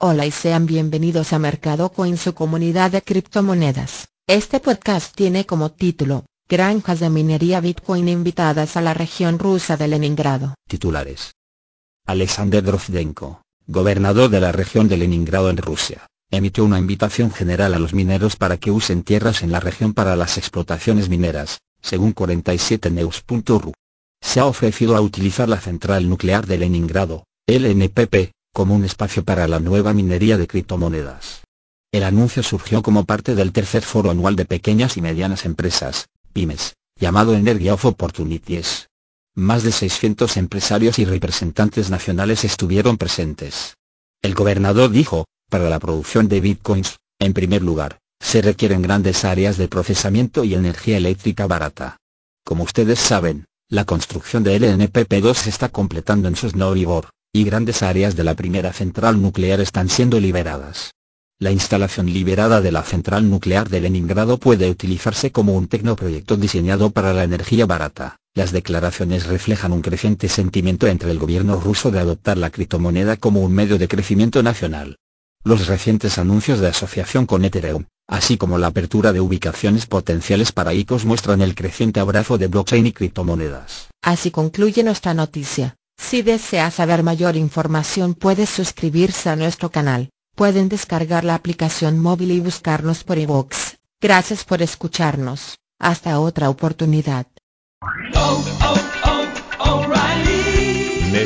Hola y sean bienvenidos a Mercado Coin su comunidad de criptomonedas. Este podcast tiene como título, Granjas de minería Bitcoin invitadas a la región rusa de Leningrado. Titulares. Alexander Drozdenko, gobernador de la región de Leningrado en Rusia, emitió una invitación general a los mineros para que usen tierras en la región para las explotaciones mineras, según 47news.ru. Se ha ofrecido a utilizar la central nuclear de Leningrado, LNPP, como un espacio para la nueva minería de criptomonedas. El anuncio surgió como parte del tercer foro anual de pequeñas y medianas empresas, pymes, llamado Energy of Opportunities. Más de 600 empresarios y representantes nacionales estuvieron presentes. El gobernador dijo, para la producción de bitcoins, en primer lugar, se requieren grandes áreas de procesamiento y energía eléctrica barata. Como ustedes saben, la construcción de LNPP2 se está completando en Sosnovyj y grandes áreas de la primera central nuclear están siendo liberadas. La instalación liberada de la central nuclear de Leningrado puede utilizarse como un tecnoproyecto diseñado para la energía barata. Las declaraciones reflejan un creciente sentimiento entre el gobierno ruso de adoptar la criptomoneda como un medio de crecimiento nacional. Los recientes anuncios de asociación con Ethereum, así como la apertura de ubicaciones potenciales para ICOs muestran el creciente abrazo de blockchain y criptomonedas. Así concluye nuestra noticia. Si desea saber mayor información puede suscribirse a nuestro canal, pueden descargar la aplicación móvil y buscarnos por iVoox. Gracias por escucharnos, hasta otra oportunidad.